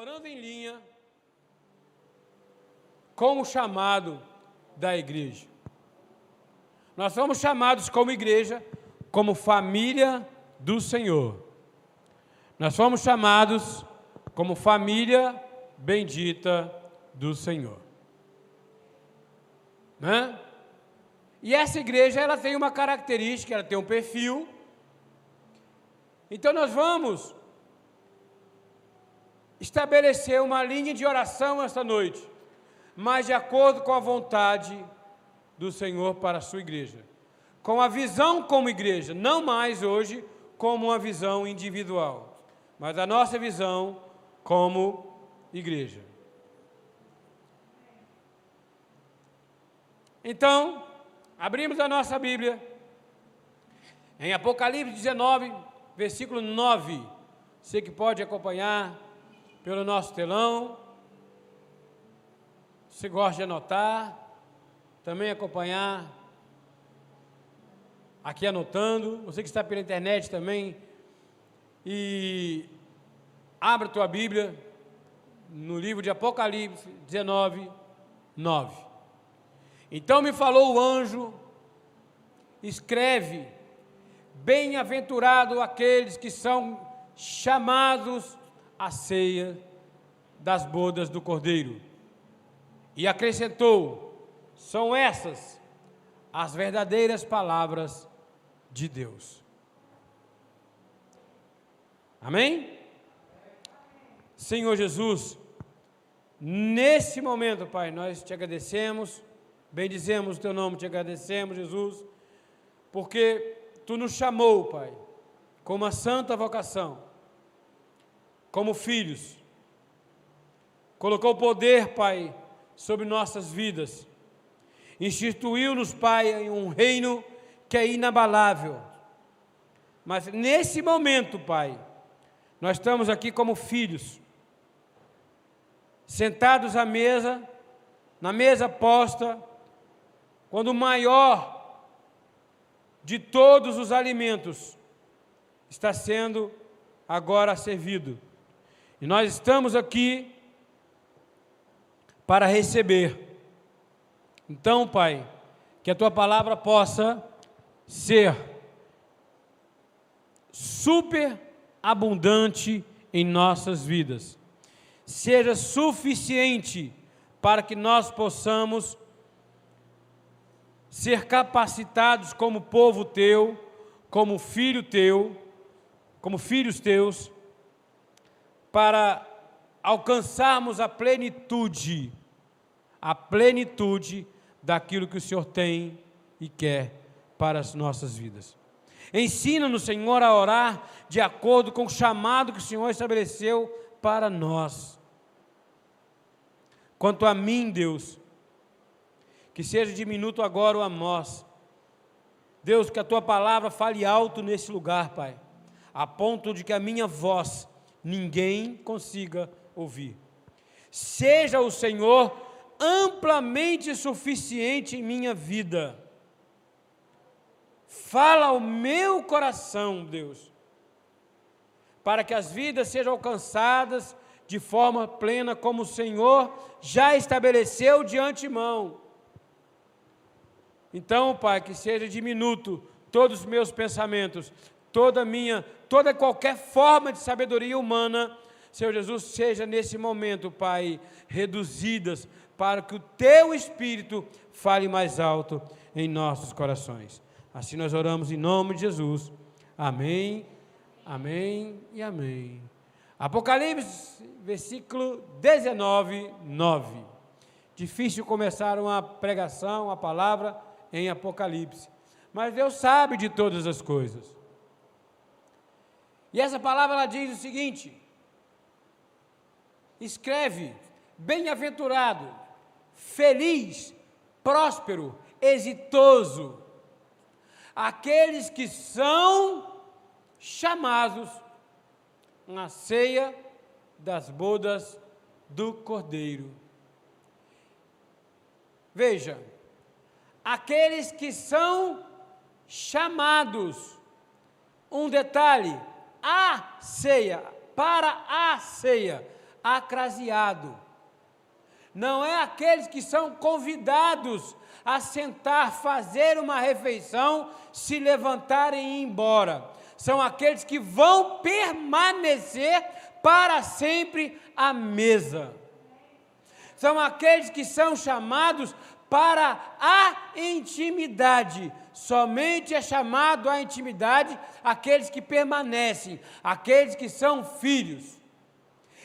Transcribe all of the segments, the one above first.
orando em linha com o chamado da igreja. Nós somos chamados como igreja, como família do Senhor. Nós fomos chamados como família bendita do Senhor. Né? E essa igreja ela tem uma característica, ela tem um perfil. Então nós vamos estabelecer uma linha de oração esta noite, mas de acordo com a vontade do Senhor para a sua igreja. Com a visão como igreja, não mais hoje como uma visão individual, mas a nossa visão como igreja. Então, abrimos a nossa Bíblia em Apocalipse 19, versículo 9. Você que pode acompanhar pelo nosso telão. Se gosta de anotar, também acompanhar aqui anotando. Você que está pela internet também. E abra tua Bíblia no livro de Apocalipse 19, 9. Então me falou o anjo, escreve, bem-aventurado aqueles que são chamados à ceia das bodas do Cordeiro. E acrescentou: são essas as verdadeiras palavras de Deus. Amém? Senhor Jesus, nesse momento, Pai, nós te agradecemos Bendizemos o teu nome, te agradecemos, Jesus, porque tu nos chamou, Pai, com uma santa vocação, como filhos. Colocou poder, Pai, sobre nossas vidas. Instituiu-nos, Pai, em um reino que é inabalável. Mas nesse momento, Pai, nós estamos aqui como filhos, sentados à mesa, na mesa posta, quando o maior de todos os alimentos está sendo agora servido. E nós estamos aqui para receber. Então, Pai, que a tua palavra possa ser super abundante em nossas vidas. Seja suficiente para que nós possamos ser capacitados como povo teu, como filho teu, como filhos teus, para alcançarmos a plenitude, a plenitude daquilo que o Senhor tem e quer para as nossas vidas. Ensina-nos, Senhor, a orar de acordo com o chamado que o Senhor estabeleceu para nós. Quanto a mim, Deus, que seja diminuto agora o amós. Deus, que a tua palavra fale alto nesse lugar, Pai, a ponto de que a minha voz ninguém consiga ouvir. Seja o Senhor amplamente suficiente em minha vida. Fala ao meu coração, Deus, para que as vidas sejam alcançadas de forma plena, como o Senhor já estabeleceu de antemão. Então, Pai, que seja diminuto todos os meus pensamentos, toda minha, toda qualquer forma de sabedoria humana, Senhor Jesus, seja nesse momento, Pai, reduzidas para que o teu espírito fale mais alto em nossos corações. Assim nós oramos em nome de Jesus. Amém. Amém e amém. Apocalipse, versículo 19, 9. Difícil começar uma pregação, uma palavra em Apocalipse. Mas Deus sabe de todas as coisas. E essa palavra ela diz o seguinte: escreve, bem-aventurado, feliz, próspero, exitoso, aqueles que são chamados na ceia das bodas do Cordeiro. Veja, aqueles que são chamados. Um detalhe: a ceia, para a ceia, acraseado. Não é aqueles que são convidados a sentar, fazer uma refeição, se levantarem e ir embora. São aqueles que vão permanecer para sempre à mesa. São aqueles que são chamados para a intimidade. Somente é chamado à intimidade aqueles que permanecem, aqueles que são filhos.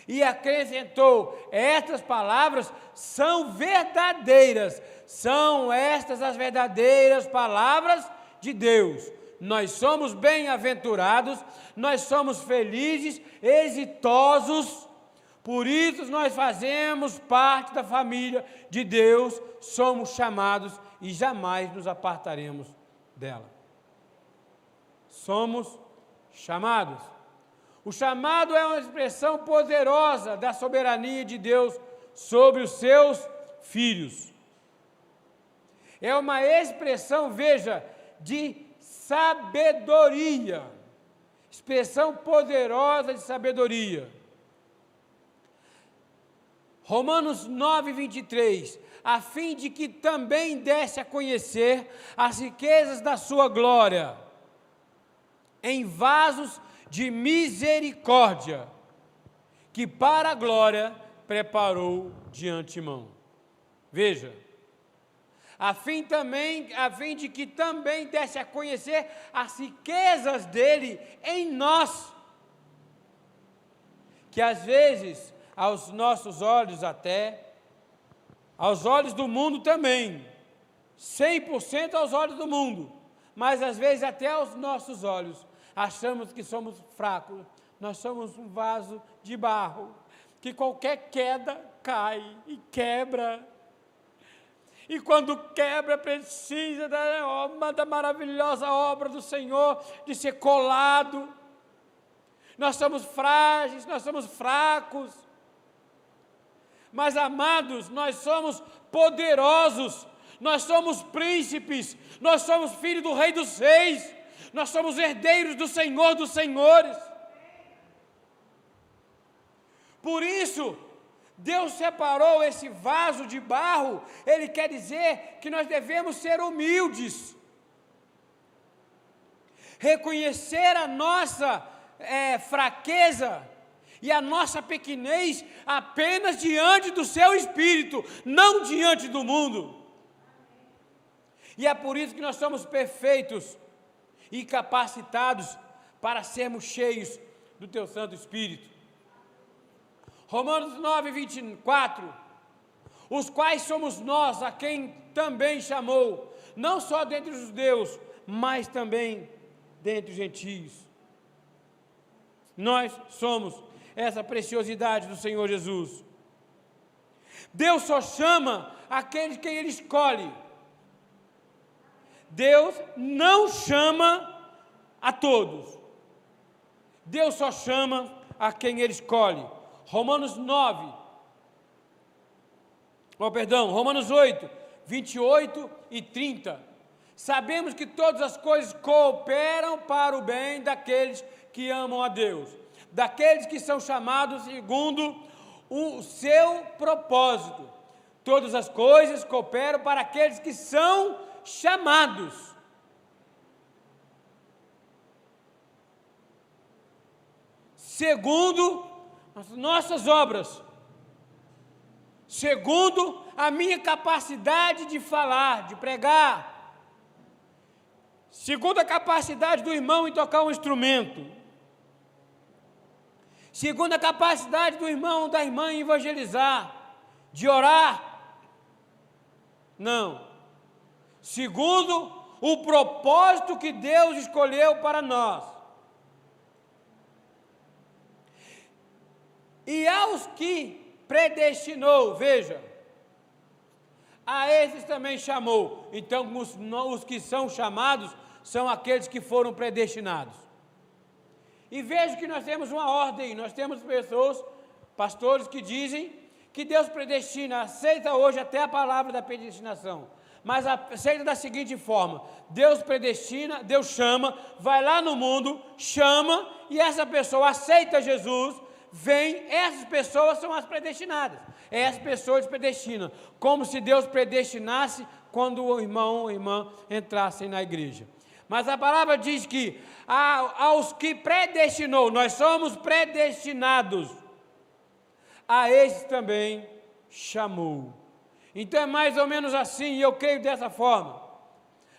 E acrescentou: estas palavras são verdadeiras, são estas as verdadeiras palavras de Deus. Nós somos bem-aventurados, nós somos felizes, exitosos, por isso nós fazemos parte da família de Deus, somos chamados e jamais nos apartaremos dela. Somos chamados. O chamado é uma expressão poderosa da soberania de Deus sobre os seus filhos. É uma expressão, veja, de sabedoria. Expressão poderosa de sabedoria. Romanos 9, 23. A fim de que também desse a conhecer as riquezas da sua glória, em vasos de misericórdia, que para a glória preparou de antemão. Veja, a fim também, a fim de que também desse a conhecer as riquezas dele em nós, que às vezes aos nossos olhos até, aos olhos do mundo também, 100% aos olhos do mundo, mas às vezes até aos nossos olhos, achamos que somos fracos, nós somos um vaso de barro, que qualquer queda cai e quebra. E quando quebra, precisa da, da maravilhosa obra do Senhor de ser colado. Nós somos frágeis, nós somos fracos. Mas, amados, nós somos poderosos, nós somos príncipes, nós somos filhos do Rei dos Reis, nós somos herdeiros do Senhor dos Senhores. Por isso, Deus separou esse vaso de barro, Ele quer dizer que nós devemos ser humildes, reconhecer a nossa é, fraqueza e a nossa pequenez apenas diante do Seu Espírito, não diante do mundo. E é por isso que nós somos perfeitos e capacitados para sermos cheios do Teu Santo Espírito. Romanos 9, 24. Os quais somos nós, a quem também chamou, não só dentre os judeus, mas também dentre os gentios. Nós somos essa preciosidade do Senhor Jesus. Deus só chama aqueles que Ele escolhe. Deus não chama a todos. Deus só chama a quem Ele escolhe. Romanos 9, oh, perdão, Romanos 8, 28 e 30. Sabemos que todas as coisas cooperam para o bem daqueles que amam a Deus, daqueles que são chamados segundo o seu propósito. Todas as coisas cooperam para aqueles que são chamados. Segundo as nossas obras, segundo a minha capacidade de falar, de pregar, segundo a capacidade do irmão em tocar um instrumento, segundo a capacidade do irmão, da irmã em evangelizar, de orar. Não. Segundo o propósito que Deus escolheu para nós. E aos que predestinou, veja, a esses também chamou. Então, os, os que são chamados são aqueles que foram predestinados. E veja que nós temos uma ordem, nós temos pessoas, pastores, que dizem que Deus predestina, aceita hoje até a palavra da predestinação, mas aceita da seguinte forma: Deus predestina, Deus chama, vai lá no mundo, chama, e essa pessoa aceita Jesus, vem, essas pessoas são as predestinadas. Essas pessoas predestinam, como se Deus predestinasse quando o irmão ou irmã entrassem na igreja. Mas a palavra diz que aos que predestinou, nós somos predestinados, a esses também chamou. Então é mais ou menos assim, e eu creio dessa forma.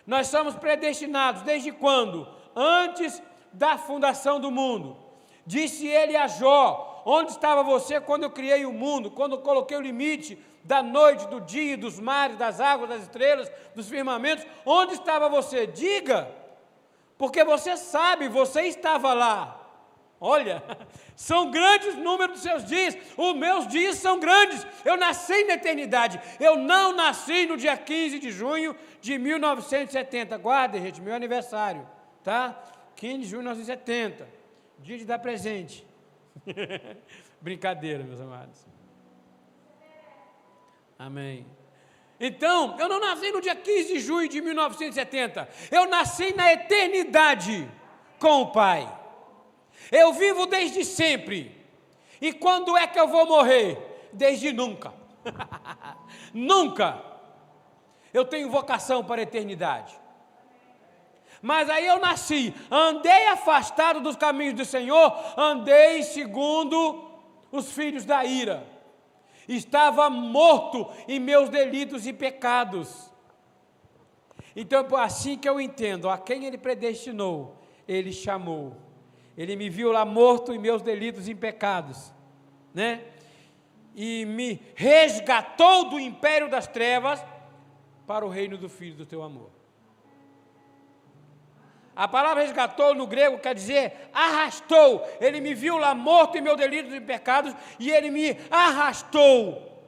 Nós somos predestinados desde quando? Antes da fundação do mundo. Disse ele a Jó: Onde estava você quando eu criei o mundo, quando eu coloquei o limite da noite, do dia, dos mares, das águas, das estrelas, dos firmamentos? Onde estava você? Diga, porque você sabe, você estava lá. Olha, são grandes números dos seus dias, os meus dias são grandes. Eu nasci na eternidade, eu não nasci no dia 15 de junho de 1970. Guardem, gente, meu aniversário, tá? 15 de junho de 1970, dia de dar presente. Brincadeira, meus amados. Amém. Então, eu não nasci no dia 15 de junho de 1970, eu nasci na eternidade com o Pai. Eu vivo desde sempre. E quando é que eu vou morrer? Desde nunca. nunca. Eu tenho vocação para a eternidade. Mas aí eu nasci, andei afastado dos caminhos do Senhor, andei segundo os filhos da ira. Estava morto em meus delitos e pecados. Então, assim que eu entendo, a quem ele predestinou, ele chamou. Ele me viu lá morto em meus delitos e pecados, né? E me resgatou do império das trevas para o reino do Filho do teu amor. A palavra resgatou no grego quer dizer arrastou. Ele me viu lá morto em meus delitos e pecados e ele me arrastou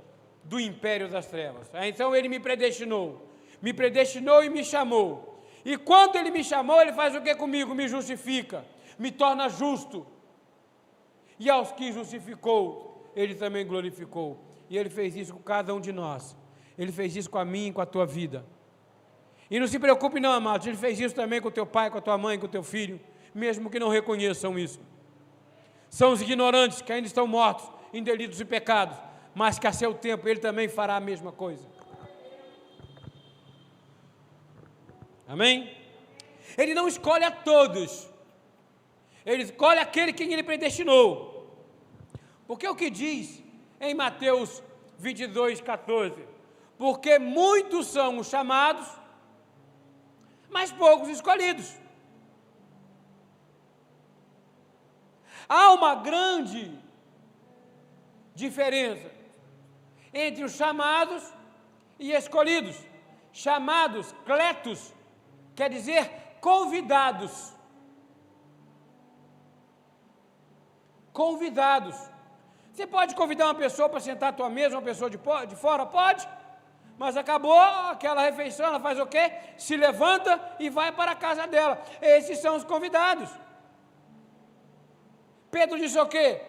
do império das trevas. Então ele me predestinou. Me predestinou e me chamou. E quando ele me chamou, ele faz o que comigo? Me justifica me torna justo. E aos que justificou, ele também glorificou. E ele fez isso com cada um de nós. Ele fez isso com a mim e com a tua vida. E não se preocupe, não, amados, ele fez isso também com teu pai, com a tua mãe, com o teu filho, mesmo que não reconheçam isso. São os ignorantes que ainda estão mortos em delitos e pecados, mas que a seu tempo ele também fará a mesma coisa. Amém? Ele não escolhe a todos, ele escolhe aquele que ele predestinou. Porque o que diz em Mateus 22, 14? Porque muitos são os chamados, mas poucos escolhidos. Há uma grande diferença entre os chamados e escolhidos. Chamados, cletos, quer dizer convidados. convidados. Você pode convidar uma pessoa para sentar à tua mesa, uma pessoa de, de fora? Pode. Mas acabou aquela refeição, ela faz o quê? Se levanta e vai para a casa dela. Esses são os convidados. Pedro disse o quê?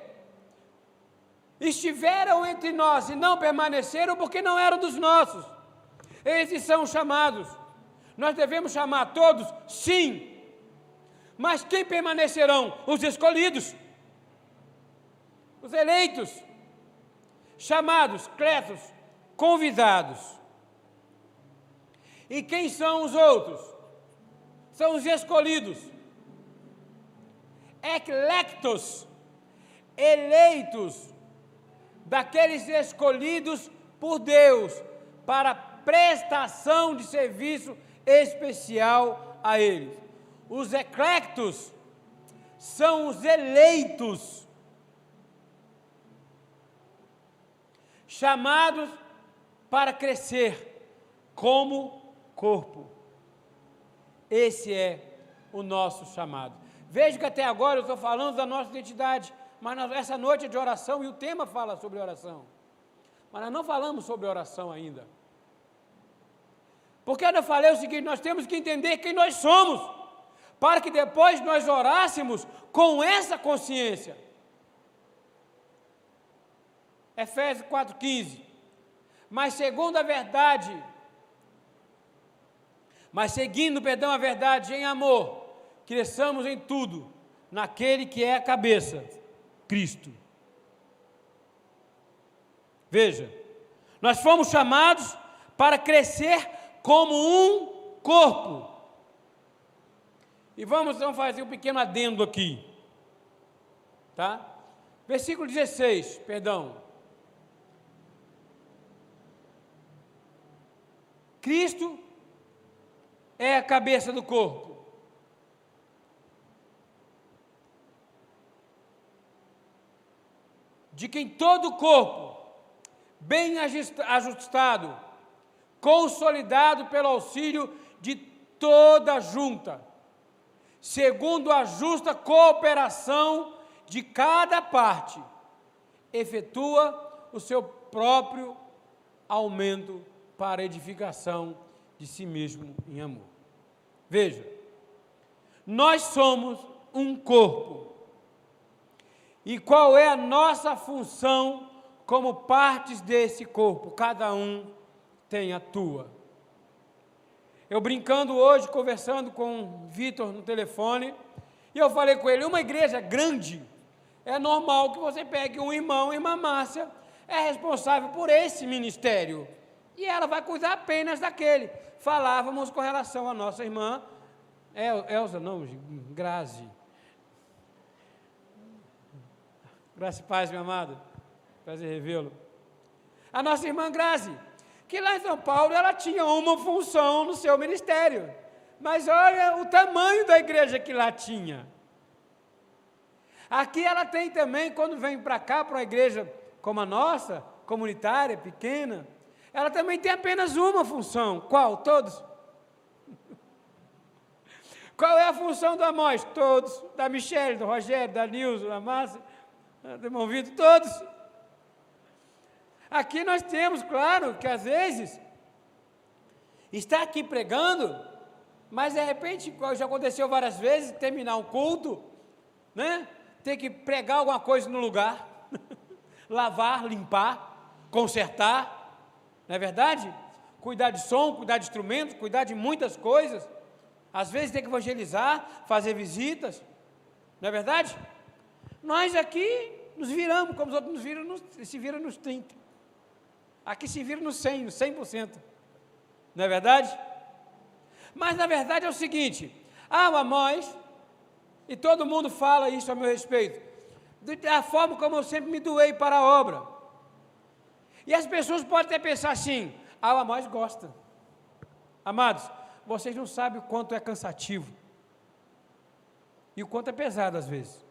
Estiveram entre nós e não permaneceram porque não eram dos nossos. Esses são os chamados. Nós devemos chamar todos? Sim. Mas quem permanecerão? Os escolhidos os eleitos, chamados, cletos, convidados. E quem são os outros? São os escolhidos, eclectos, eleitos, daqueles escolhidos por Deus para prestação de serviço especial a eles. Os eclectos são os eleitos chamados para crescer como corpo. Esse é o nosso chamado. Veja que até agora eu estou falando da nossa identidade, mas essa noite é de oração e o tema fala sobre oração. Mas nós não falamos sobre oração ainda. Porque eu falei o seguinte: nós temos que entender quem nós somos, para que depois nós orássemos com essa consciência. Efésios 4,15. Mas segundo a verdade, mas seguindo, perdão, a verdade em amor, cresçamos em tudo, naquele que é a cabeça, Cristo. Veja, nós fomos chamados para crescer como um corpo. E vamos então fazer um pequeno adendo aqui. Tá? Versículo 16, perdão. Cristo é a cabeça do corpo. De quem todo o corpo, bem ajustado, consolidado pelo auxílio de toda a junta, segundo a justa cooperação de cada parte, efetua o seu próprio aumento para edificação de si mesmo em amor. Veja, nós somos um corpo. E qual é a nossa função como partes desse corpo? Cada um tem a tua. Eu brincando hoje, conversando com o Vitor no telefone, e eu falei com ele: uma igreja grande, é normal que você pegue um irmão, irmã Márcia, é responsável por esse ministério e ela vai cuidar apenas daquele. Falávamos com relação à nossa irmã, El, Elza, não, Grazi. Graça e paz, meu amado. Prazer revê-lo. A nossa irmã Grazi, que lá em São Paulo ela tinha uma função no seu ministério. Mas olha o tamanho da igreja que lá tinha. Aqui ela tem também, quando vem para cá, para uma igreja como a nossa, comunitária, pequena, ela também tem apenas uma função. Qual? Todos. Qual é a função do Amós? Todos. Da Michelle, do Rogério, da Nilson, da Márcia, do irmão Vitor, todos. Aqui nós temos, claro, que às vezes está aqui pregando, mas de repente, já aconteceu várias vezes, terminar um culto, né? Ter que pregar alguma coisa no lugar, lavar, limpar, consertar. Não é verdade? Cuidar de som, cuidar de instrumentos, cuidar de muitas coisas. Às vezes tem que evangelizar, fazer visitas. Não é verdade? Nós aqui nos viramos, como os outros nos viram, nos, se viram nos 30. Aqui se viram nos 100, nos 100%. Não é verdade? Mas na verdade é o seguinte: ah, o Amós, e todo mundo fala isso a meu respeito, da forma como eu sempre me doei para a obra. E as pessoas podem até pensar assim: ah, o Amós gosta. Amados, vocês não sabem o quanto é cansativo e o quanto é pesado às vezes.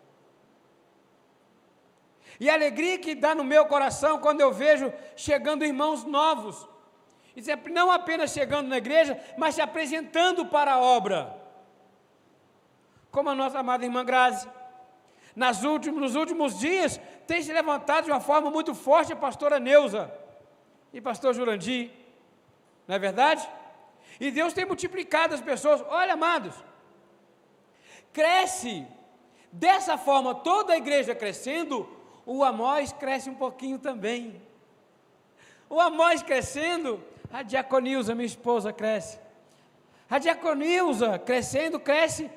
E a alegria que dá no meu coração quando eu vejo chegando irmãos novos, e não apenas chegando na igreja, mas se apresentando para a obra, como a nossa amada irmã Grazi. Nas últimos, nos últimos dias, tem se levantado de uma forma muito forte a pastora Neuza e pastor Jurandir, não é verdade? E Deus tem multiplicado as pessoas. Olha, amados, cresce dessa forma toda a igreja crescendo, o Amós cresce um pouquinho também. O Amós crescendo, a Diaconilza, minha esposa, cresce. A Diaconilza crescendo, cresce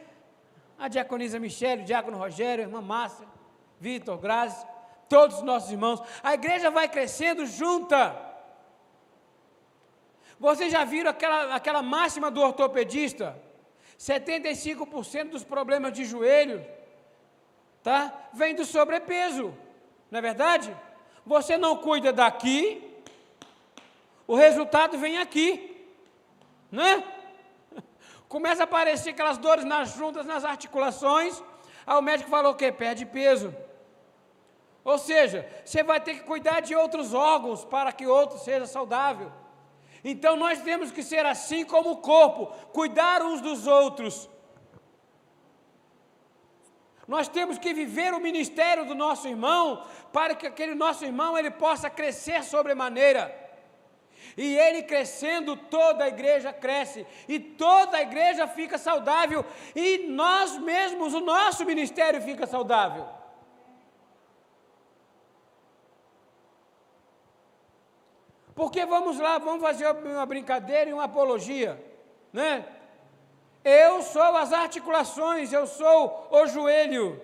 a Diaconisa Michele, o Diácono Rogério, a irmã Márcia, Vitor, Grazi, todos os nossos irmãos. A igreja vai crescendo junta. Vocês já viram aquela, aquela máxima do ortopedista? 75% dos problemas de joelho, tá? Vem do sobrepeso, não é verdade? Você não cuida daqui, o resultado vem aqui, né? Começa a aparecer aquelas dores nas juntas, nas articulações, aí o médico falou o quê? Perde peso. Ou seja, você vai ter que cuidar de outros órgãos para que outro seja saudável. Então nós temos que ser assim como o corpo, cuidar uns dos outros. Nós temos que viver o ministério do nosso irmão para que aquele nosso irmão ele possa crescer sobremaneira. E ele crescendo, toda a igreja cresce, e toda a igreja fica saudável, e nós mesmos, o nosso ministério fica saudável. Porque vamos lá, vamos fazer uma brincadeira e uma apologia, né? Eu sou as articulações, eu sou o joelho,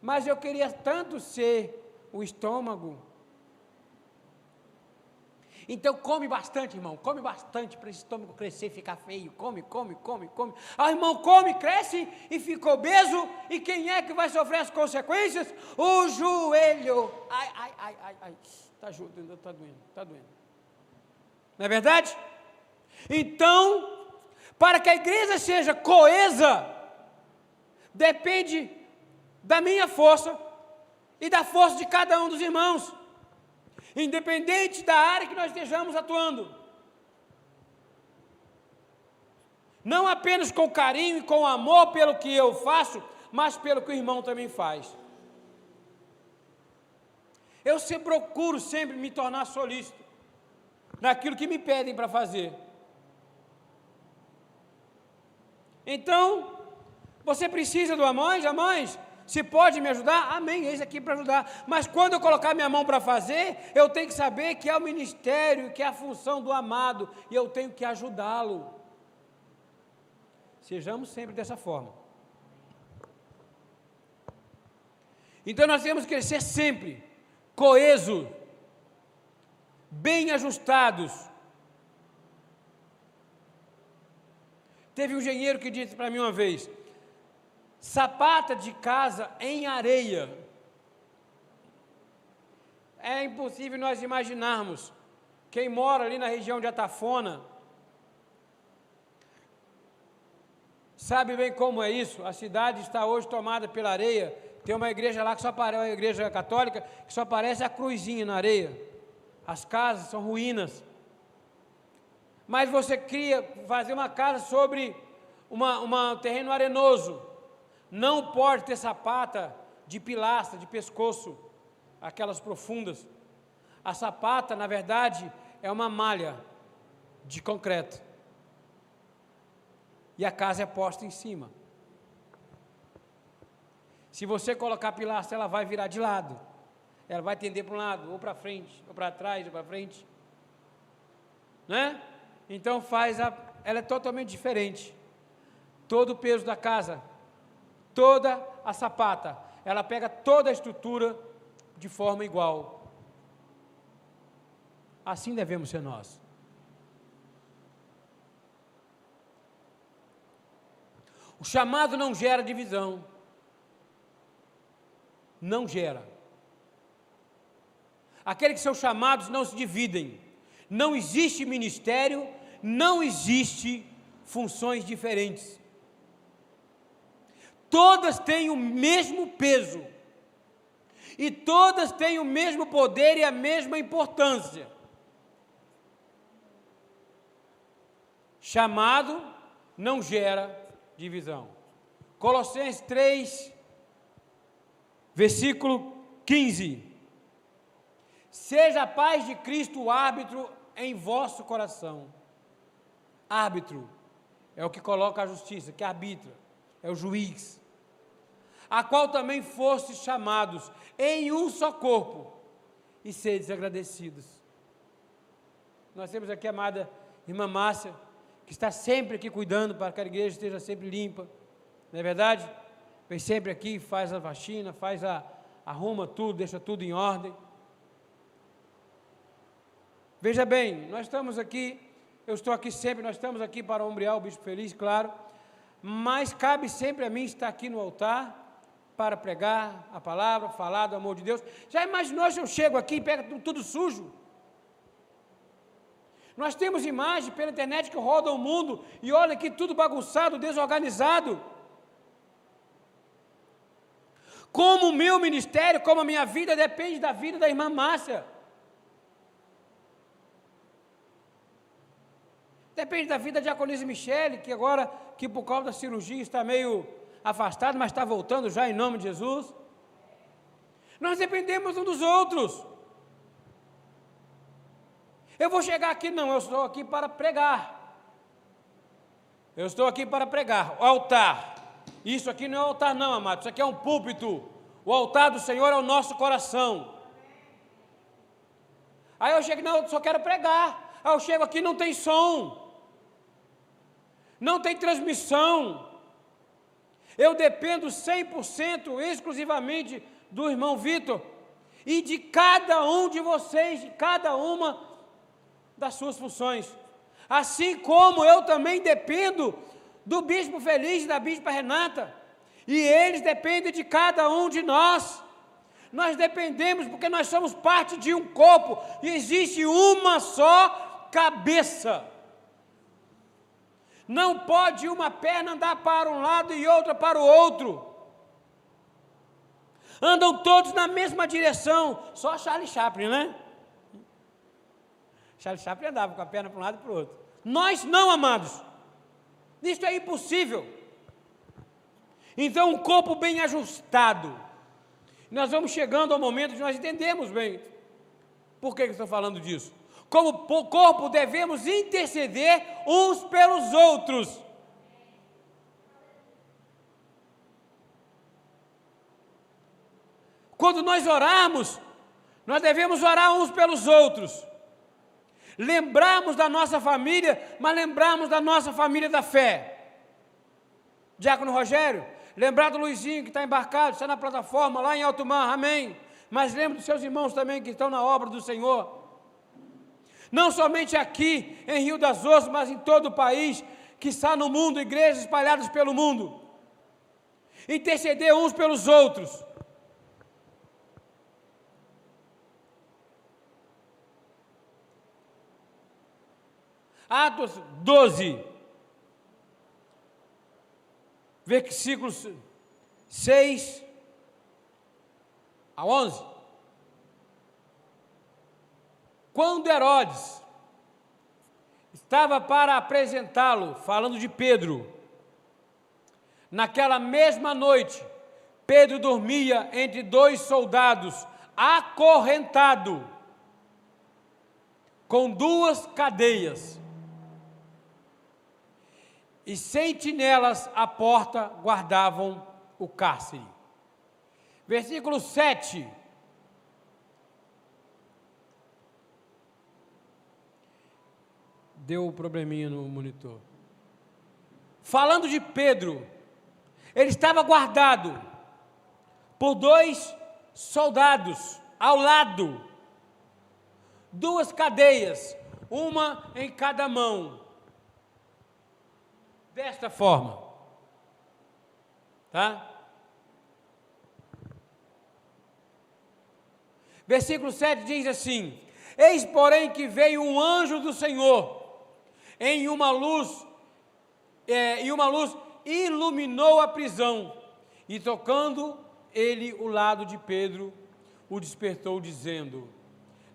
mas eu queria tanto ser o estômago, Então come bastante, irmão, come bastante para esse estômago crescer e ficar feio. Come, come, come, come. Ah, irmão, come, cresce e fica obeso. E quem é que vai sofrer as consequências? O joelho. Ai, ai, ai, ai, ai. Está doendo, está doendo, está doendo. Não é verdade? Então, para que a igreja seja coesa, depende da minha força e da força de cada um dos irmãos independente da área que nós estejamos atuando. Não apenas com carinho e com amor pelo que eu faço, mas pelo que o irmão também faz. Eu sempre procuro sempre me tornar solícito naquilo que me pedem para fazer. Então, você precisa do amões, amões, se pode me ajudar, amém, eis aqui para ajudar. Mas quando eu colocar minha mão para fazer, eu tenho que saber que é o ministério, que é a função do amado, e eu tenho que ajudá-lo. Sejamos sempre dessa forma. Então nós temos que ser sempre coeso, bem ajustados. Teve um engenheiro que disse para mim uma vez: sapata de casa em areia. É impossível nós imaginarmos. Quem mora ali na região de Atafona sabe bem como é isso. A cidade está hoje tomada pela areia. Tem uma igreja lá que só aparece, uma igreja católica, que só aparece a cruzinha na areia. As casas são ruínas. Mas você cria, fazer uma casa sobre uma, uma, um terreno arenoso. Não pode ter sapata de pilastra, de pescoço, aquelas profundas. A sapata, na verdade, é uma malha de concreto. E a casa é posta em cima. Se você colocar pilastra, ela vai virar de lado. Ela vai tender para um lado, ou para frente, ou para trás, ou para frente. Né? Então faz a, ela é totalmente diferente. Todo o peso da casa toda a sapata, ela pega toda a estrutura de forma igual. Assim devemos ser nós. O chamado não gera divisão. Não gera. Aqueles que são chamados não se dividem. Não existe ministério, não existe funções diferentes todas têm o mesmo peso, e todas têm o mesmo poder e a mesma importância. Chamado não gera divisão. Colossenses 3, versículo 15. Seja a paz de Cristo o árbitro em vosso coração. Árbitro é o que coloca a justiça, que arbitra é o juiz, a qual também fostes chamados em um só corpo, e sedes agradecidos. Nós temos aqui a amada irmã Márcia, que está sempre aqui cuidando para que a igreja esteja sempre limpa, não é verdade? Vem sempre aqui, faz a faxina, faz a, arruma tudo, deixa tudo em ordem. Veja bem, nós estamos aqui, eu estou aqui sempre, nós estamos aqui para ombrear o Bispo Feliz, claro, mas cabe sempre a mim estar aqui no altar para pregar a palavra, falar do amor de Deus. Já imaginou se eu chego aqui e pego tudo sujo? Nós temos imagens pela internet que rodam o mundo e olha aqui tudo bagunçado, desorganizado. Como o meu ministério, como a minha vida depende da vida da irmã Márcia. Depende da vida da Diaconisa Michele, que agora, que por causa da cirurgia está meio afastado, mas está voltando já em nome de Jesus. Nós dependemos uns dos outros. Eu vou chegar aqui, não, eu estou aqui para pregar. Eu estou aqui para pregar. O altar. Isso aqui não é altar, não, amado. Isso aqui é um púlpito. O altar do Senhor é o nosso coração. Aí eu chego, não, eu só quero pregar. Aí eu chego aqui, não tem som não tem transmissão. Eu dependo 100% exclusivamente do irmão Vitor e de cada um de vocês, de cada uma das suas funções. Assim como eu também dependo do bispo Feliz e da bispa Renata. E eles dependem de cada um de nós. Nós dependemos porque nós somos parte de um corpo e existe uma só cabeça. Não pode uma perna andar para um lado e outra para o outro. Andam todos na mesma direção, só Charlie Chaplin, né? Charlie Chaplin andava com a perna para um lado e para o outro. Nós não, amados. Isso é impossível. Então, um corpo bem ajustado. Nós vamos chegando ao momento de nós entendemos bem. Por que, que estou falando disso? Como corpo, devemos interceder uns pelos outros. Quando nós orarmos, nós devemos orar uns pelos outros. Lembrarmos da nossa família, mas lembrarmos da nossa família da fé. Diácono Rogério, lembrar do Luizinho que está embarcado, está na plataforma lá em Alto Mar, amém. Mas lembre dos seus irmãos também que estão na obra do Senhor. Não somente aqui em Rio das Ostras, mas em todo o país, que está no mundo, igrejas espalhadas pelo mundo. Interceder uns pelos outros. Atos 12, versículos 6 a 11. Quando Herodes estava para apresentá-lo, falando de Pedro, naquela mesma noite, Pedro dormia entre dois soldados, acorrentado, com duas cadeias e sentinelas à porta guardavam o cárcere. Versículo 7. Deu um probleminha no monitor. Falando de Pedro, ele estava guardado por dois soldados ao lado, duas cadeias, uma em cada mão desta forma. Tá? Versículo 7 diz assim: Eis, porém, que veio um anjo do Senhor em uma luz, é, e uma luz iluminou a prisão, e tocando ele o lado de Pedro, o despertou, dizendo: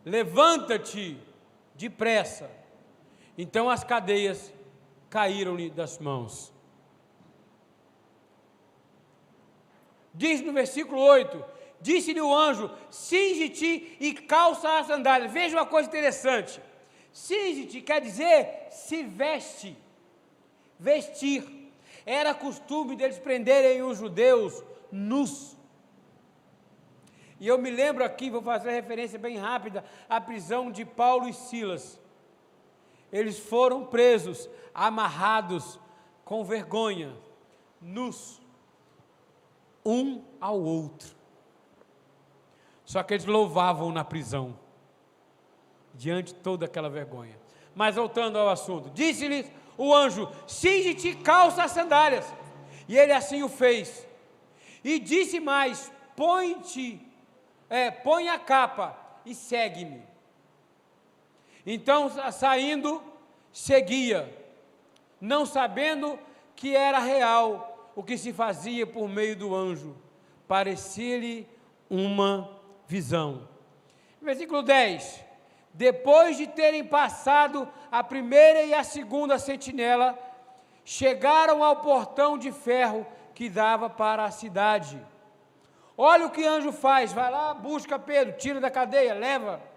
Levanta-te depressa. Então as cadeias caíram-lhe das mãos. Diz no versículo 8: Disse-lhe o anjo: Cinge-te e calça as sandálias. Veja uma coisa interessante. Cinge-te quer dizer se veste, vestir. Era costume deles prenderem os judeus nus. E eu me lembro aqui, vou fazer referência bem rápida, à prisão de Paulo e Silas. Eles foram presos, amarrados, com vergonha, nus, um ao outro. Só que eles louvavam na prisão, diante de toda aquela vergonha. Mas voltando ao assunto, disse-lhes o anjo: Cinge-te calça as sandálias. E ele assim o fez. E disse mais: Põe-te, é, põe a capa e segue-me. Então, saindo, seguia, não sabendo que era real o que se fazia por meio do anjo. Parecia-lhe uma visão. Versículo 10. Depois de terem passado a primeira e a segunda sentinela, chegaram ao portão de ferro que dava para a cidade. Olha o que anjo faz: vai lá, busca Pedro, tira da cadeia, leva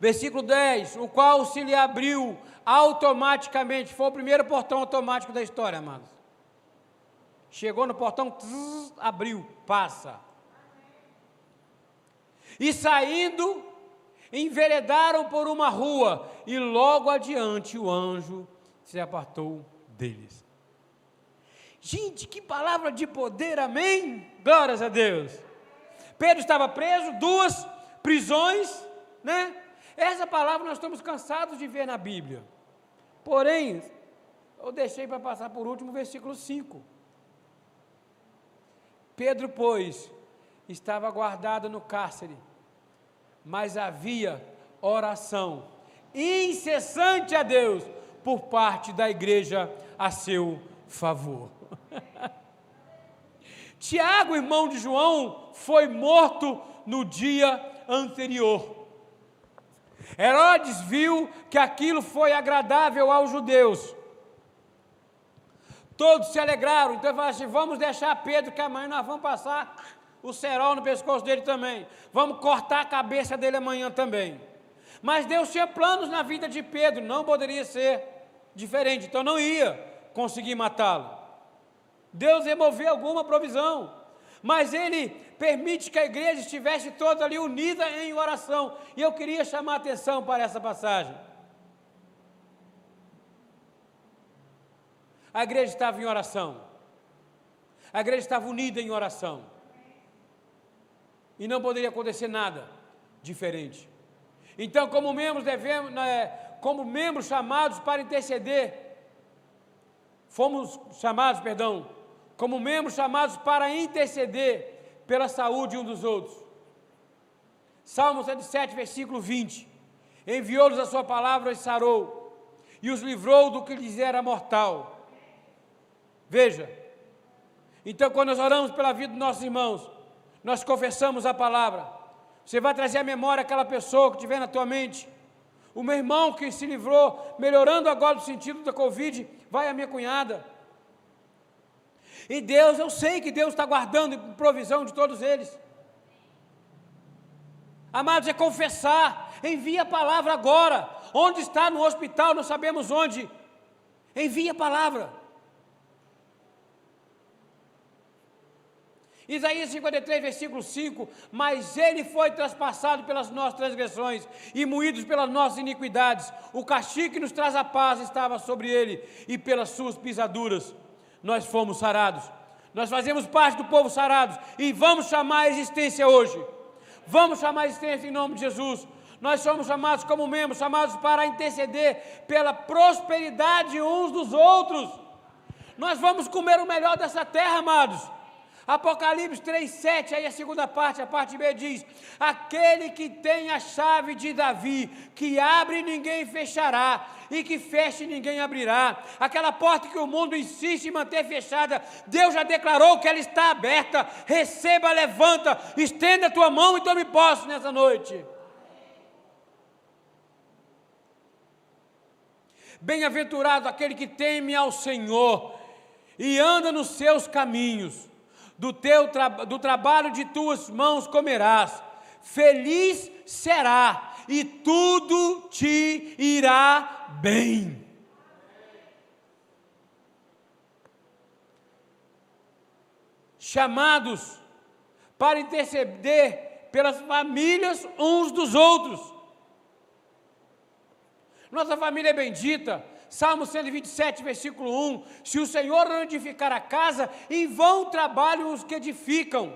Versículo 10: O qual se lhe abriu automaticamente. Foi o primeiro portão automático da história, amados. Chegou no portão, tss, abriu, passa. E saindo, enveredaram por uma rua, e logo adiante o anjo se apartou deles. Gente, que palavra de poder, amém? Glórias a Deus. Pedro estava preso, duas prisões, né? Essa palavra nós estamos cansados de ver na Bíblia. Porém, eu deixei para passar por último o versículo 5. Pedro, pois, estava guardado no cárcere, mas havia oração incessante a Deus por parte da igreja a seu favor. Tiago, irmão de João, foi morto no dia anterior. Herodes viu que aquilo foi agradável aos judeus. Todos se alegraram, então falaram assim: vamos deixar Pedro, que amanhã nós vamos passar o cerol no pescoço dele também. Vamos cortar a cabeça dele amanhã também. Mas Deus tinha planos na vida de Pedro, não poderia ser diferente, então não ia conseguir matá-lo. Deus removeu alguma provisão, mas Ele permite que a igreja estivesse toda ali unida em oração, e eu queria chamar a atenção para essa passagem. A igreja estava em oração, a igreja estava unida em oração, e não poderia acontecer nada diferente. Então, como membros devemos, né, como membros chamados para interceder, fomos chamados, perdão, como membros chamados para interceder pela saúde um dos outros. Salmo 107, versículo 20. Enviou-lhes a sua palavra e sarou, e os livrou do que lhes era mortal. Veja, então quando nós oramos pela vida dos nossos irmãos, nós confessamos a palavra, você vai trazer à memória aquela pessoa que tiver na tua mente. O meu irmão que se livrou, melhorando agora do sentido da Covid, vai a minha cunhada. E Deus, eu sei que Deus está guardando provisão de todos eles. Amados, é confessar, envia a palavra agora. Onde está no hospital, não sabemos onde. Envia a palavra. Isaías 53, versículo 5: Mas ele foi traspassado pelas nossas transgressões e moídos pelas nossas iniquidades. O castigo que nos traz a paz estava sobre ele, e pelas suas pisaduras nós fomos sarados. Nós fazemos parte do povo sarados e vamos chamar a existência hoje. Vamos chamar a existência em nome de Jesus. Nós somos chamados como membros, chamados para interceder pela prosperidade uns dos outros. Nós vamos comer o melhor dessa terra, amados. Apocalipse 3,7, aí a segunda parte, a parte B diz: Aquele que tem a chave de Davi, que abre ninguém fechará, e que feche ninguém abrirá. Aquela porta que o mundo insiste em manter fechada, Deus já declarou que ela está aberta. Receba, levanta, estenda a tua mão e tome posse nessa noite. Bem-aventurado aquele que teme ao Senhor e anda nos seus caminhos do, teu tra do trabalho de tuas mãos comerás, feliz será, e tudo te irá bem. Chamados para interceder pelas famílias uns dos outros. Nossa família é bendita, Salmo 127, versículo 1: Se o Senhor não edificar a casa, em vão trabalham os que edificam.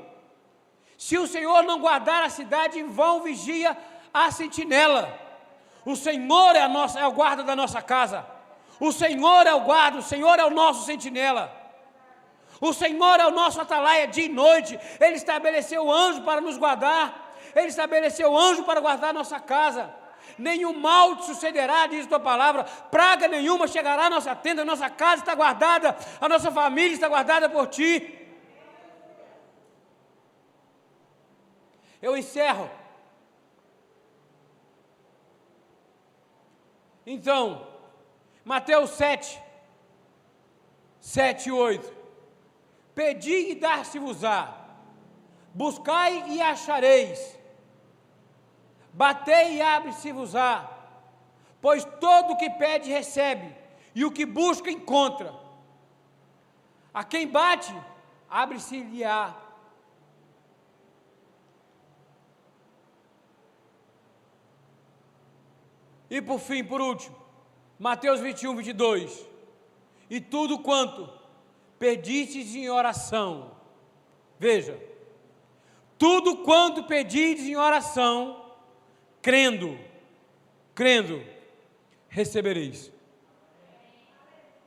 Se o Senhor não guardar a cidade, em vão vigia a sentinela. O Senhor é, nossa, é o guarda da nossa casa. O Senhor é o guarda, o Senhor é o nosso sentinela. O Senhor é o nosso atalaia dia e noite. Ele estabeleceu o anjo para nos guardar. Ele estabeleceu o anjo para guardar a nossa casa nenhum mal te sucederá, diz a tua palavra, praga nenhuma chegará à nossa tenda, a nossa casa está guardada, a nossa família está guardada por ti. Eu encerro. Então, Mateus 7, 7 e 8. Pedi e dar-se-vos-á, buscai e achareis Batei e abre-se-vos-á, pois todo o que pede recebe, e o que busca encontra. A quem bate, abre-se-lhe-á. E por fim, por último, Mateus 21, 22. E tudo quanto pedistes em oração, veja, tudo quanto pedistes em oração, crendo, crendo, recebereis.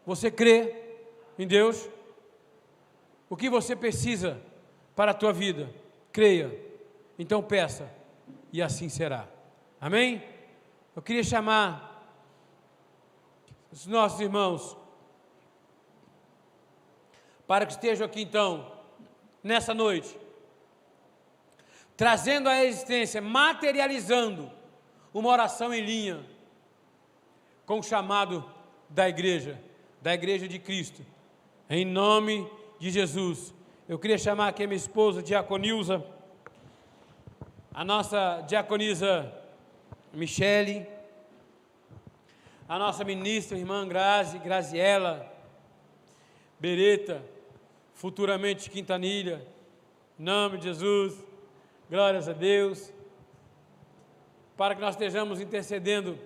Você crê em Deus? O que você precisa para a tua vida? Creia. Então peça, e assim será. Amém? Eu queria chamar os nossos irmãos para que estejam aqui então, nessa noite, trazendo à existência, materializando uma oração em linha com o chamado da igreja, da igreja de Cristo, em nome de Jesus. Eu queria chamar aqui a minha esposa, Diaconilza, a nossa diaconisa Michele, a nossa ministra, irmã Grazi, Graziela, Bereta, futuramente Quintanilha, em nome de Jesus, glórias a Deus, para que nós estejamos intercedendo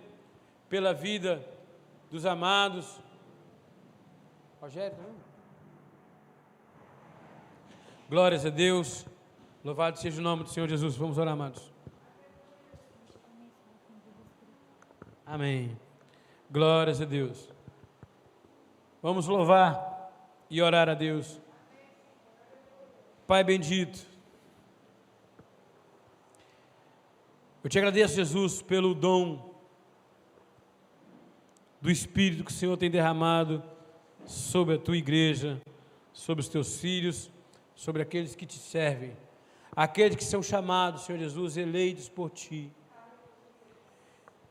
pela vida dos amados. Rogério, também. Glórias a Deus, louvado seja o nome do Senhor Jesus. Vamos orar, amados. Amém. Glórias a Deus. Vamos louvar e orar a Deus. Pai bendito, eu te agradeço, Jesus, pelo dom do Espírito que o Senhor tem derramado sobre a tua igreja, sobre os teus filhos, sobre aqueles que te servem, aqueles que são chamados, Senhor Jesus, eleitos por ti.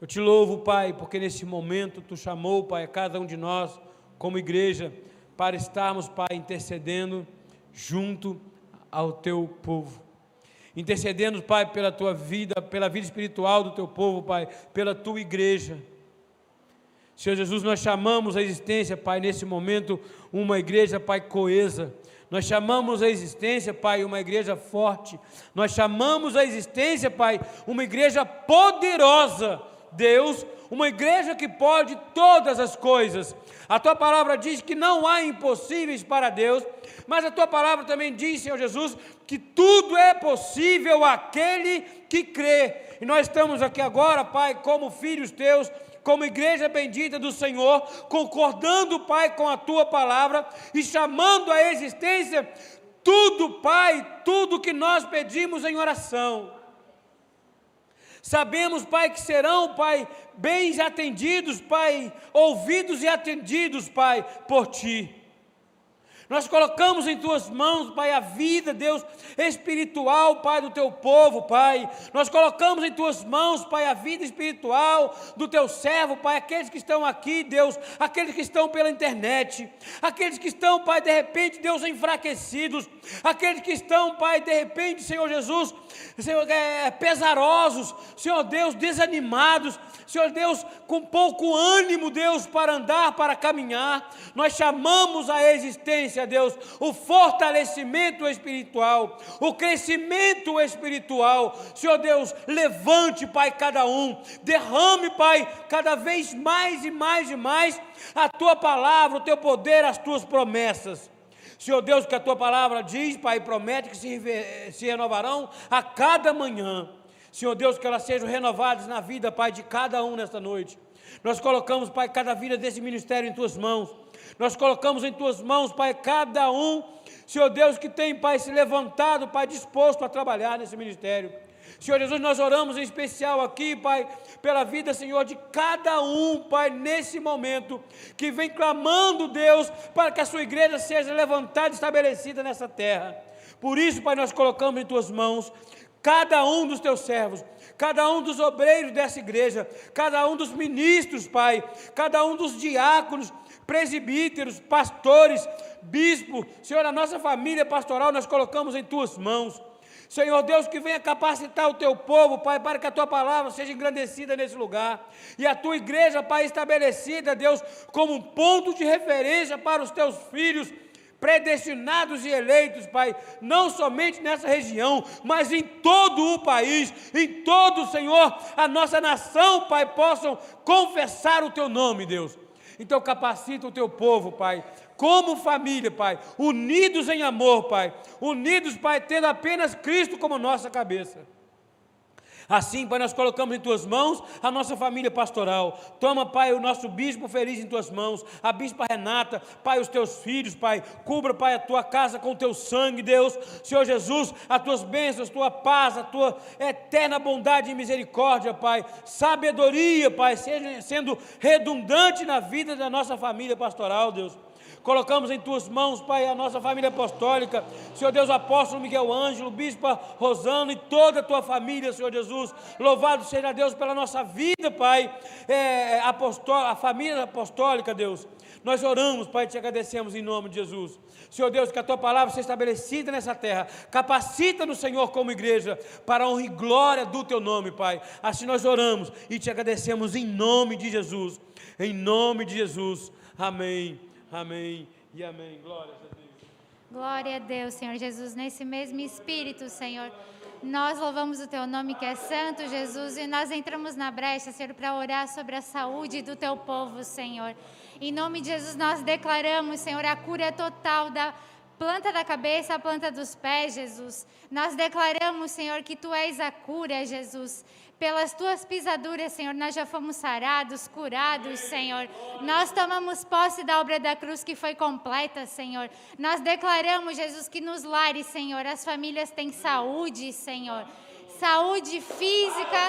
Eu te louvo, Pai, porque nesse momento tu chamou, Pai, a cada um de nós, como igreja, para estarmos, Pai, intercedendo junto ao teu povo. Intercedendo, Pai, pela tua vida, pela vida espiritual do teu povo, Pai, pela tua igreja. Senhor Jesus, nós chamamos a existência, Pai, nesse momento, uma igreja, Pai, coesa. Nós chamamos a existência, Pai, uma igreja forte. Nós chamamos a existência, Pai, uma igreja poderosa. Deus, uma igreja que pode todas as coisas. A tua palavra diz que não há impossíveis para Deus, mas a tua palavra também diz, Senhor Jesus, que tudo é possível àquele que crê. E nós estamos aqui agora, Pai, como filhos teus, como igreja bendita do Senhor, concordando, Pai, com a tua palavra e chamando à existência tudo, Pai, tudo que nós pedimos em oração. Sabemos, Pai, que serão, Pai, bens atendidos, Pai, ouvidos e atendidos, Pai, por Ti. Nós colocamos em tuas mãos, Pai, a vida, Deus, espiritual, Pai, do teu povo, Pai. Nós colocamos em tuas mãos, Pai, a vida espiritual do teu servo, Pai, aqueles que estão aqui, Deus, aqueles que estão pela internet, aqueles que estão, Pai, de repente, Deus, enfraquecidos, aqueles que estão, Pai, de repente, Senhor Jesus, Senhor, é, pesarosos, Senhor Deus, desanimados, Senhor Deus, com pouco ânimo, Deus, para andar, para caminhar. Nós chamamos a existência Deus, o fortalecimento espiritual, o crescimento espiritual. Senhor Deus, levante, Pai, cada um, derrame, Pai, cada vez mais e mais e mais a tua palavra, o teu poder, as tuas promessas. Senhor Deus, que a tua palavra diz, Pai, promete que se, se renovarão a cada manhã. Senhor Deus, que elas sejam renovadas na vida, Pai, de cada um nesta noite. Nós colocamos, Pai, cada vida desse ministério em tuas mãos. Nós colocamos em tuas mãos, Pai, cada um, Senhor Deus, que tem, Pai, se levantado, Pai, disposto a trabalhar nesse ministério. Senhor Jesus, nós oramos em especial aqui, Pai, pela vida, Senhor, de cada um, Pai, nesse momento, que vem clamando, Deus, para que a sua igreja seja levantada e estabelecida nessa terra. Por isso, Pai, nós colocamos em tuas mãos cada um dos teus servos, cada um dos obreiros dessa igreja, cada um dos ministros, Pai, cada um dos diáconos, presbíteros, pastores, bispo, Senhor, a nossa família pastoral nós colocamos em tuas mãos. Senhor Deus, que venha capacitar o teu povo, Pai, para que a tua palavra seja engrandecida nesse lugar. E a tua igreja, Pai, estabelecida, Deus, como um ponto de referência para os teus filhos predestinados e eleitos, Pai, não somente nessa região, mas em todo o país, em todo, Senhor, a nossa nação, Pai, possam confessar o teu nome, Deus. Então capacita o teu povo, Pai, como família, Pai, unidos em amor, Pai, unidos, Pai, tendo apenas Cristo como nossa cabeça. Assim, Pai, nós colocamos em tuas mãos a nossa família pastoral. Toma, Pai, o nosso bispo feliz em tuas mãos, a bispa Renata, Pai, os teus filhos, Pai. Cubra, Pai, a tua casa com o teu sangue, Deus. Senhor Jesus, as tuas bênçãos, tua paz, a tua eterna bondade e misericórdia, Pai. Sabedoria, Pai, seja sendo redundante na vida da nossa família pastoral, Deus. Colocamos em tuas mãos, Pai, a nossa família apostólica, Senhor Deus, apóstolo Miguel Ângelo, bispa Rosana e toda a tua família, Senhor Jesus. Louvado seja Deus pela nossa vida, Pai, é, é a família apostólica, Deus. Nós oramos, Pai, te agradecemos em nome de Jesus. Senhor Deus, que a tua palavra seja estabelecida nessa terra. Capacita no Senhor como igreja para a honra e glória do teu nome, Pai. Assim nós oramos e te agradecemos em nome de Jesus. Em nome de Jesus. Amém. Amém e amém. Glória a Deus. Glória a Deus, Senhor Jesus, nesse mesmo espírito, Senhor. Nós louvamos o teu nome que é santo, Jesus, e nós entramos na brecha, Senhor, para orar sobre a saúde do teu povo, Senhor. Em nome de Jesus, nós declaramos, Senhor, a cura total da planta da cabeça à planta dos pés, Jesus. Nós declaramos, Senhor, que tu és a cura, Jesus. Pelas tuas pisaduras, Senhor, nós já fomos sarados, curados, Senhor. Nós tomamos posse da obra da cruz que foi completa, Senhor. Nós declaramos, Jesus, que nos lares, Senhor, as famílias têm saúde, Senhor saúde física,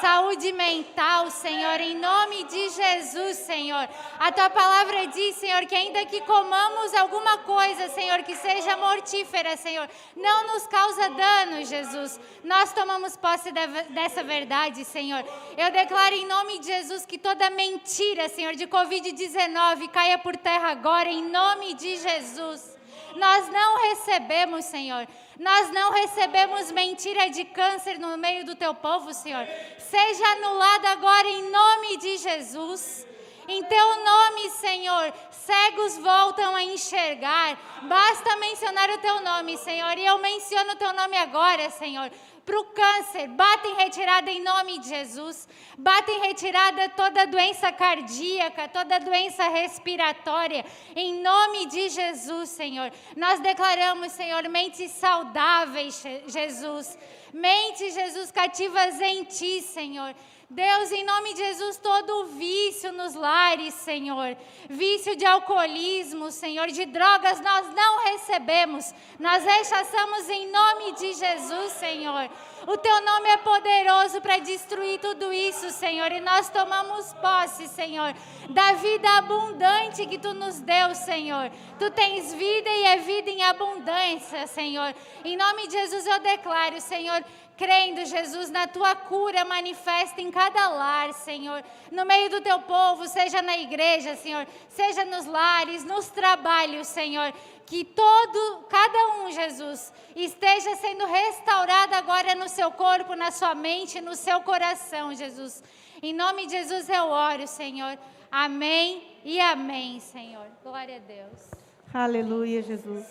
saúde mental, Senhor, em nome de Jesus, Senhor. A tua palavra diz, Senhor, que ainda que comamos alguma coisa, Senhor, que seja mortífera, Senhor, não nos causa dano, Jesus. Nós tomamos posse dessa verdade, Senhor. Eu declaro em nome de Jesus que toda mentira, Senhor, de Covid-19 caia por terra agora, em nome de Jesus. Nós não recebemos, Senhor. Nós não recebemos mentira de câncer no meio do teu povo, Senhor. Seja anulado agora em nome de Jesus. Em teu nome, Senhor, cegos voltam a enxergar. Basta mencionar o teu nome, Senhor. E eu menciono o teu nome agora, Senhor para o câncer. Bata em retirada em nome de Jesus. Bata em retirada toda doença cardíaca, toda doença respiratória. Em nome de Jesus, Senhor. Nós declaramos, Senhor, mentes saudáveis, Jesus. Mentes, Jesus, cativas em Ti, Senhor. Deus, em nome de Jesus, todo vício nos lares, Senhor, vício de alcoolismo, Senhor, de drogas, nós não recebemos, nós rechaçamos em nome de Jesus, Senhor. O teu nome é poderoso para destruir tudo isso, Senhor, e nós tomamos posse, Senhor, da vida abundante que tu nos deu, Senhor. Tu tens vida e é vida em abundância, Senhor. Em nome de Jesus eu declaro, Senhor, crendo, Jesus, na tua cura manifesta em cada lar, Senhor, no meio do teu povo, seja na igreja, Senhor, seja nos lares, nos trabalhos, Senhor, que todo, cada um, Jesus, esteja sendo restaurado agora no seu corpo, na sua mente, no seu coração, Jesus. Em nome de Jesus eu oro, Senhor. Amém e amém, Senhor. Glória a Deus. Aleluia, Jesus.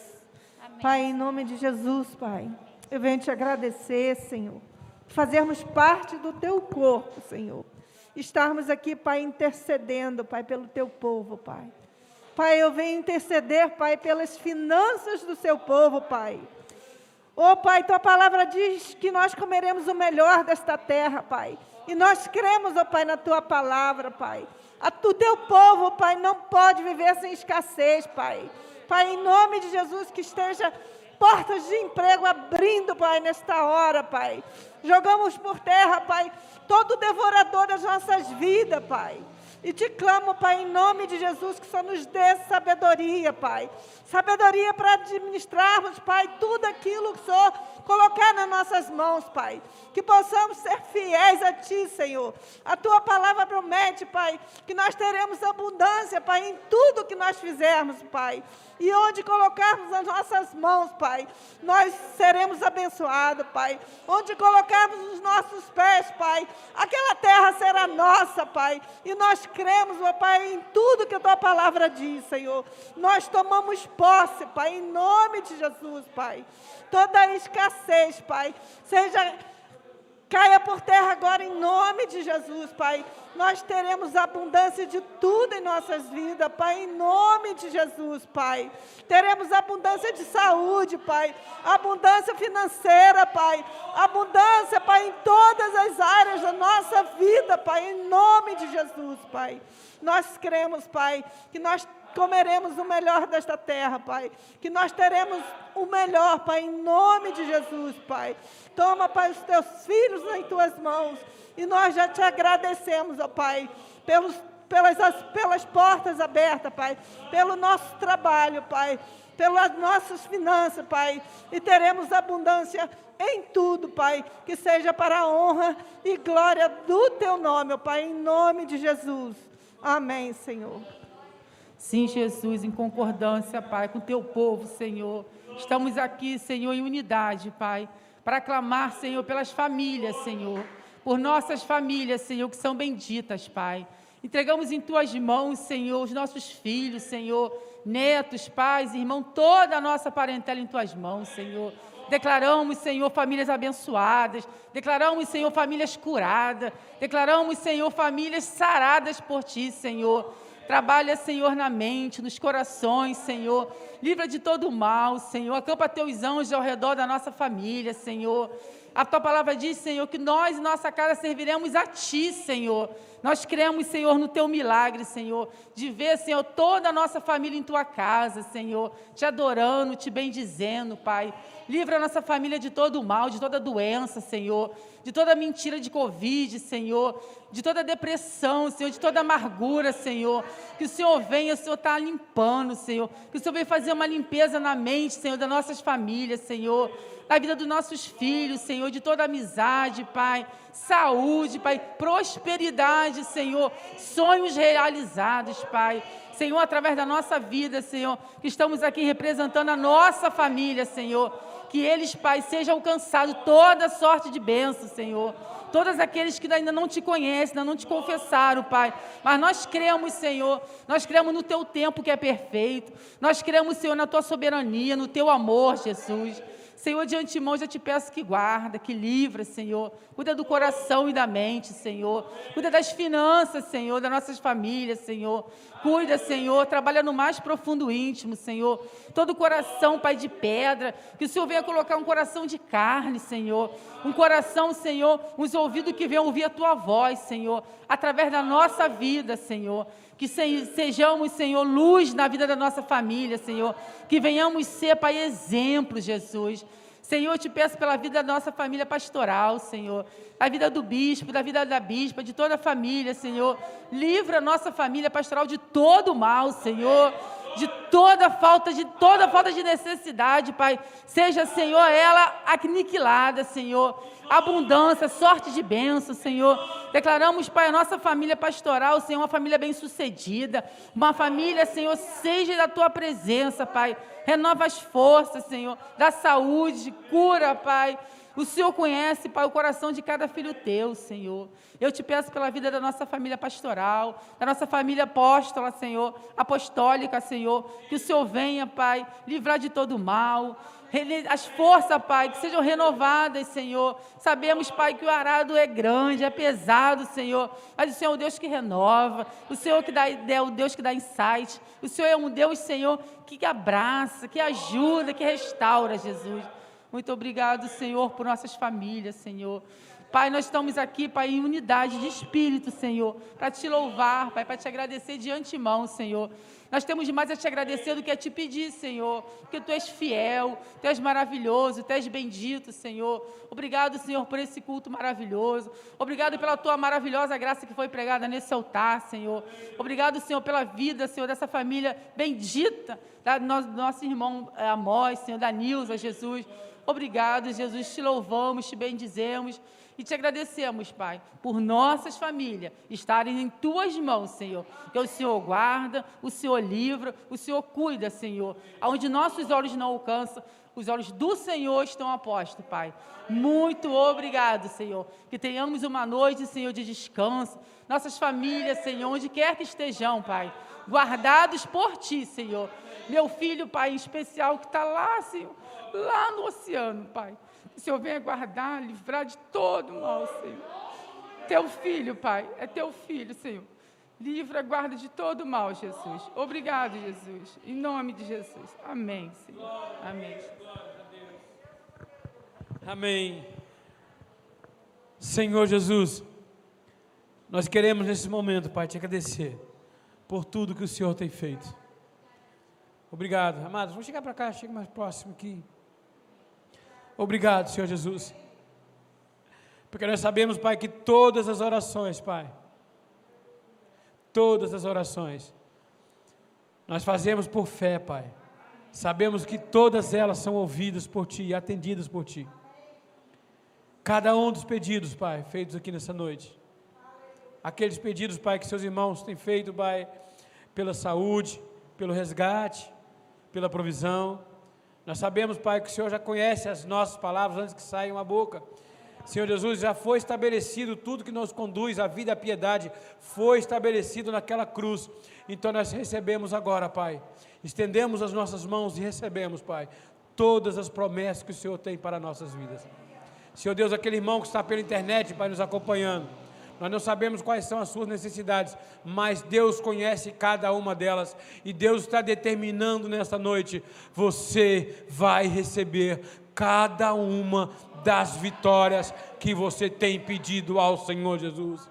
Amém. Pai, em nome de Jesus, Pai. Eu venho te agradecer, Senhor, fazermos parte do teu corpo, Senhor. Estarmos aqui, Pai, intercedendo, Pai, pelo teu povo, Pai. Pai, eu venho interceder, Pai, pelas finanças do seu povo, Pai. Oh, Pai, tua palavra diz que nós comeremos o melhor desta terra, Pai. E nós cremos, oh Pai, na tua palavra, Pai. O teu povo, Pai, não pode viver sem escassez, Pai. Pai, em nome de Jesus, que esteja portas de emprego abrindo, Pai, nesta hora, Pai. Jogamos por terra, Pai, todo devorador das nossas vidas, Pai. E te clamo, Pai, em nome de Jesus, que só nos dê sabedoria, Pai. Sabedoria para administrarmos, Pai, tudo aquilo que o Senhor colocar nas nossas mãos, Pai. Que possamos ser fiéis a Ti, Senhor. A Tua palavra promete, Pai, que nós teremos abundância, Pai, em tudo que nós fizermos, Pai. E onde colocarmos as nossas mãos, Pai, nós seremos abençoados, Pai. Onde colocarmos os nossos pés, Pai, aquela terra será nossa, Pai. E nós cremos, meu Pai, em tudo que a Tua palavra diz, Senhor. Nós tomamos posse, Pai, em nome de Jesus, Pai. Toda escassez, Pai, seja caia por terra agora em nome de Jesus, Pai. Nós teremos abundância de tudo em nossas vidas, Pai, em nome de Jesus, Pai. Teremos abundância de saúde, Pai. Abundância financeira, Pai. Abundância, Pai, em todas as áreas da nossa vida, Pai, em nome de Jesus, Pai. Nós cremos, Pai, que nós comeremos o melhor desta terra, Pai. Que nós teremos o melhor, Pai, em nome de Jesus, Pai. Toma, Pai, os teus filhos em tuas mãos. E nós já te agradecemos, ó Pai, pelos, pelas, pelas portas abertas, Pai, pelo nosso trabalho, Pai, pelas nossas finanças, Pai. E teremos abundância em tudo, Pai, que seja para a honra e glória do teu nome, ó Pai, em nome de Jesus. Amém, Senhor. Sim, Jesus, em concordância, Pai, com teu povo, Senhor. Estamos aqui, Senhor, em unidade, Pai, para clamar, Senhor, pelas famílias, Senhor. Por nossas famílias, Senhor, que são benditas, Pai. Entregamos em tuas mãos, Senhor, os nossos filhos, Senhor, netos, pais, irmão, toda a nossa parentela em tuas mãos, Senhor. Declaramos, Senhor, famílias abençoadas. Declaramos, Senhor, famílias curadas. Declaramos, Senhor, famílias saradas por ti, Senhor. Trabalha, Senhor, na mente, nos corações, Senhor. Livra de todo mal, Senhor. Acampa teus anjos ao redor da nossa família, Senhor. A tua palavra diz, Senhor, que nós e nossa casa serviremos a ti, Senhor. Nós cremos, Senhor, no teu milagre, Senhor, de ver, Senhor, toda a nossa família em tua casa, Senhor, te adorando, te bendizendo, Pai. Livra a nossa família de todo o mal, de toda doença, Senhor de toda mentira de Covid, Senhor, de toda depressão, Senhor, de toda amargura, Senhor. Que o Senhor venha, o Senhor está limpando, Senhor. Que o Senhor venha fazer uma limpeza na mente, Senhor, das nossas famílias, Senhor. Na vida dos nossos filhos, Senhor, de toda amizade, Pai. Saúde, Pai. Prosperidade, Senhor. Sonhos realizados, Pai. Senhor, através da nossa vida, Senhor, que estamos aqui representando a nossa família, Senhor que eles, Pai, sejam alcançados toda sorte de bênção, Senhor. Todos aqueles que ainda não te conhecem, ainda não te confessaram, Pai. Mas nós cremos, Senhor, nós cremos no Teu tempo que é perfeito. Nós cremos, Senhor, na Tua soberania, no Teu amor, Jesus. Senhor, de antemão já te peço que guarda, que livra, Senhor. Cuida do coração e da mente, Senhor. Cuida das finanças, Senhor, das nossas famílias, Senhor. Cuida, Senhor, trabalha no mais profundo íntimo, Senhor. Todo coração, Pai, de pedra, que o Senhor venha colocar um coração de carne, Senhor. Um coração, Senhor, uns ouvidos que venham ouvir a Tua voz, Senhor, através da nossa vida, Senhor. Que sejamos, Senhor, luz na vida da nossa família, Senhor. Que venhamos ser, Pai, exemplo, Jesus. Senhor, eu te peço pela vida da nossa família pastoral, Senhor. A vida do bispo, da vida da bispa, de toda a família, Senhor. Livra a nossa família pastoral de todo o mal, Senhor de toda falta de toda falta de necessidade, Pai. Seja, Senhor, ela aniquilada, Senhor. Abundância, sorte de bênção, Senhor. Declaramos, Pai, a nossa família pastoral, Senhor, uma família bem-sucedida, uma família, Senhor, seja da tua presença, Pai. Renova as forças, Senhor, da saúde, cura, Pai. O Senhor conhece, Pai, o coração de cada filho teu, Senhor. Eu te peço pela vida da nossa família pastoral, da nossa família apóstola, Senhor, apostólica, Senhor, que o Senhor venha, Pai, livrar de todo mal, as forças, Pai, que sejam renovadas, Senhor. Sabemos, Pai, que o arado é grande, é pesado, Senhor, mas o Senhor é o Deus que renova, o Senhor que dá, é o Deus que dá insight, o Senhor é um Deus, Senhor, que abraça, que ajuda, que restaura, Jesus. Muito obrigado, Senhor, por nossas famílias, Senhor. Pai, nós estamos aqui, Pai, em unidade de espírito, Senhor, para te louvar, Pai, para te agradecer de antemão, Senhor. Nós temos mais a te agradecer do que a te pedir, Senhor, porque tu és fiel, tu és maravilhoso, tu és bendito, Senhor. Obrigado, Senhor, por esse culto maravilhoso. Obrigado pela tua maravilhosa graça que foi pregada nesse altar, Senhor. Obrigado, Senhor, pela vida, Senhor, dessa família bendita, da nosso, nosso irmão eh, Amós, Senhor, da Nilza, Jesus. Obrigado, Jesus, te louvamos, te bendizemos e te agradecemos, Pai, por nossas famílias estarem em tuas mãos, Senhor. Que o Senhor guarda, o Senhor livra, o Senhor cuida, Senhor. Aonde nossos olhos não alcançam, os olhos do Senhor estão apostos, Pai. Muito obrigado, Senhor. Que tenhamos uma noite, Senhor, de descanso. Nossas famílias, Senhor, onde quer que estejam, Pai, guardados por Ti, Senhor. Meu filho, Pai, em especial, que está lá, Senhor, lá no oceano, Pai. o Senhor venha guardar, livrar de todo mal, Senhor. Teu filho, Pai, é teu filho, Senhor. Livra, guarda de todo mal, Jesus. Obrigado, Jesus. Em nome de Jesus. Amém, Senhor. Amém. Amém. Senhor Jesus, nós queremos nesse momento, Pai, te agradecer por tudo que o Senhor tem feito. Obrigado. Amados, vamos chegar para cá, chega mais próximo aqui. Obrigado, Senhor Jesus. Porque nós sabemos, Pai, que todas as orações, Pai, todas as orações, nós fazemos por fé, Pai. Sabemos que todas elas são ouvidas por Ti e atendidas por Ti. Cada um dos pedidos, Pai, feitos aqui nessa noite. Aqueles pedidos, Pai, que seus irmãos têm feito, Pai, pela saúde, pelo resgate, pela provisão. Nós sabemos, Pai, que o Senhor já conhece as nossas palavras antes que saiam a boca. Senhor Jesus, já foi estabelecido tudo que nos conduz à vida e à piedade, foi estabelecido naquela cruz. Então nós recebemos agora, Pai. Estendemos as nossas mãos e recebemos, Pai, todas as promessas que o Senhor tem para nossas vidas. Senhor Deus, aquele irmão que está pela internet, Pai, nos acompanhando. Nós não sabemos quais são as suas necessidades, mas Deus conhece cada uma delas e Deus está determinando nesta noite: você vai receber cada uma das vitórias que você tem pedido ao Senhor Jesus.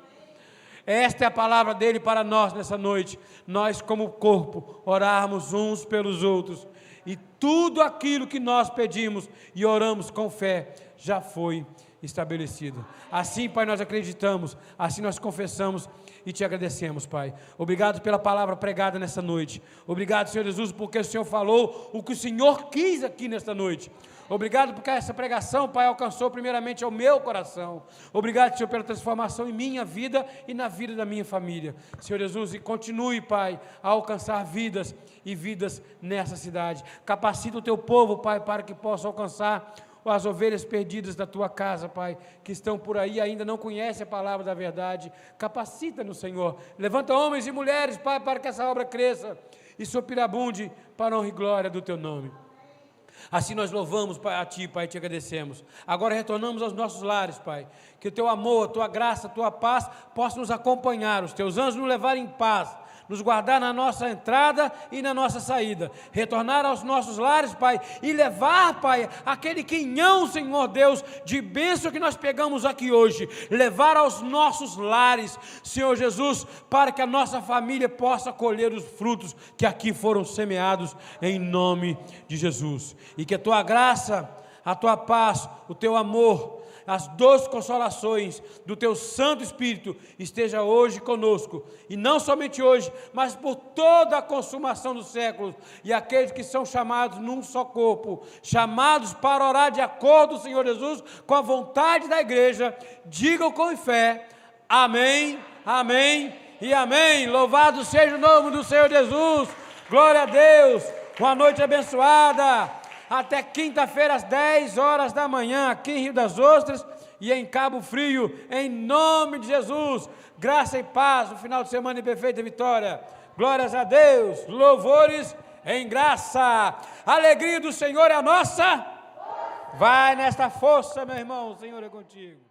Esta é a palavra dele para nós nessa noite. Nós, como corpo, orarmos uns pelos outros. E tudo aquilo que nós pedimos e oramos com fé já foi estabelecido. Assim, Pai, nós acreditamos, assim nós confessamos e te agradecemos, Pai. Obrigado pela palavra pregada nessa noite. Obrigado, Senhor Jesus, porque o Senhor falou o que o Senhor quis aqui nesta noite. Obrigado porque essa pregação, Pai, alcançou primeiramente ao meu coração. Obrigado, Senhor, pela transformação em minha vida e na vida da minha família. Senhor Jesus, e continue, Pai, a alcançar vidas e vidas nessa cidade. Capacita o teu povo, Pai, para que possa alcançar as ovelhas perdidas da tua casa, Pai, que estão por aí ainda não conhecem a palavra da verdade. Capacita no Senhor. Levanta homens e mulheres, Pai, para que essa obra cresça e supirabunde para honra e glória do teu nome. Assim nós louvamos a Ti, Pai, e te agradecemos. Agora retornamos aos nossos lares, Pai. Que o Teu amor, a Tua graça, a Tua paz possam nos acompanhar, os Teus anjos nos levarem em paz nos guardar na nossa entrada e na nossa saída, retornar aos nossos lares, Pai, e levar, Pai, aquele quinhão, Senhor Deus, de bênção que nós pegamos aqui hoje, levar aos nossos lares, Senhor Jesus, para que a nossa família possa colher os frutos que aqui foram semeados, em nome de Jesus, e que a tua graça, a tua paz, o teu amor, as doces consolações do teu Santo Espírito esteja hoje conosco, e não somente hoje, mas por toda a consumação dos séculos, e aqueles que são chamados num só corpo, chamados para orar de acordo, Senhor Jesus, com a vontade da igreja, digam com fé: Amém, Amém e Amém. Louvado seja o nome do Senhor Jesus, glória a Deus, uma noite abençoada até quinta-feira às 10 horas da manhã, aqui em Rio das Ostras e em Cabo Frio, em nome de Jesus. Graça e paz no final de semana em perfeita vitória. Glórias a Deus, louvores em graça. alegria do Senhor é a nossa. Vai nesta força, meu irmão, o Senhor é contigo.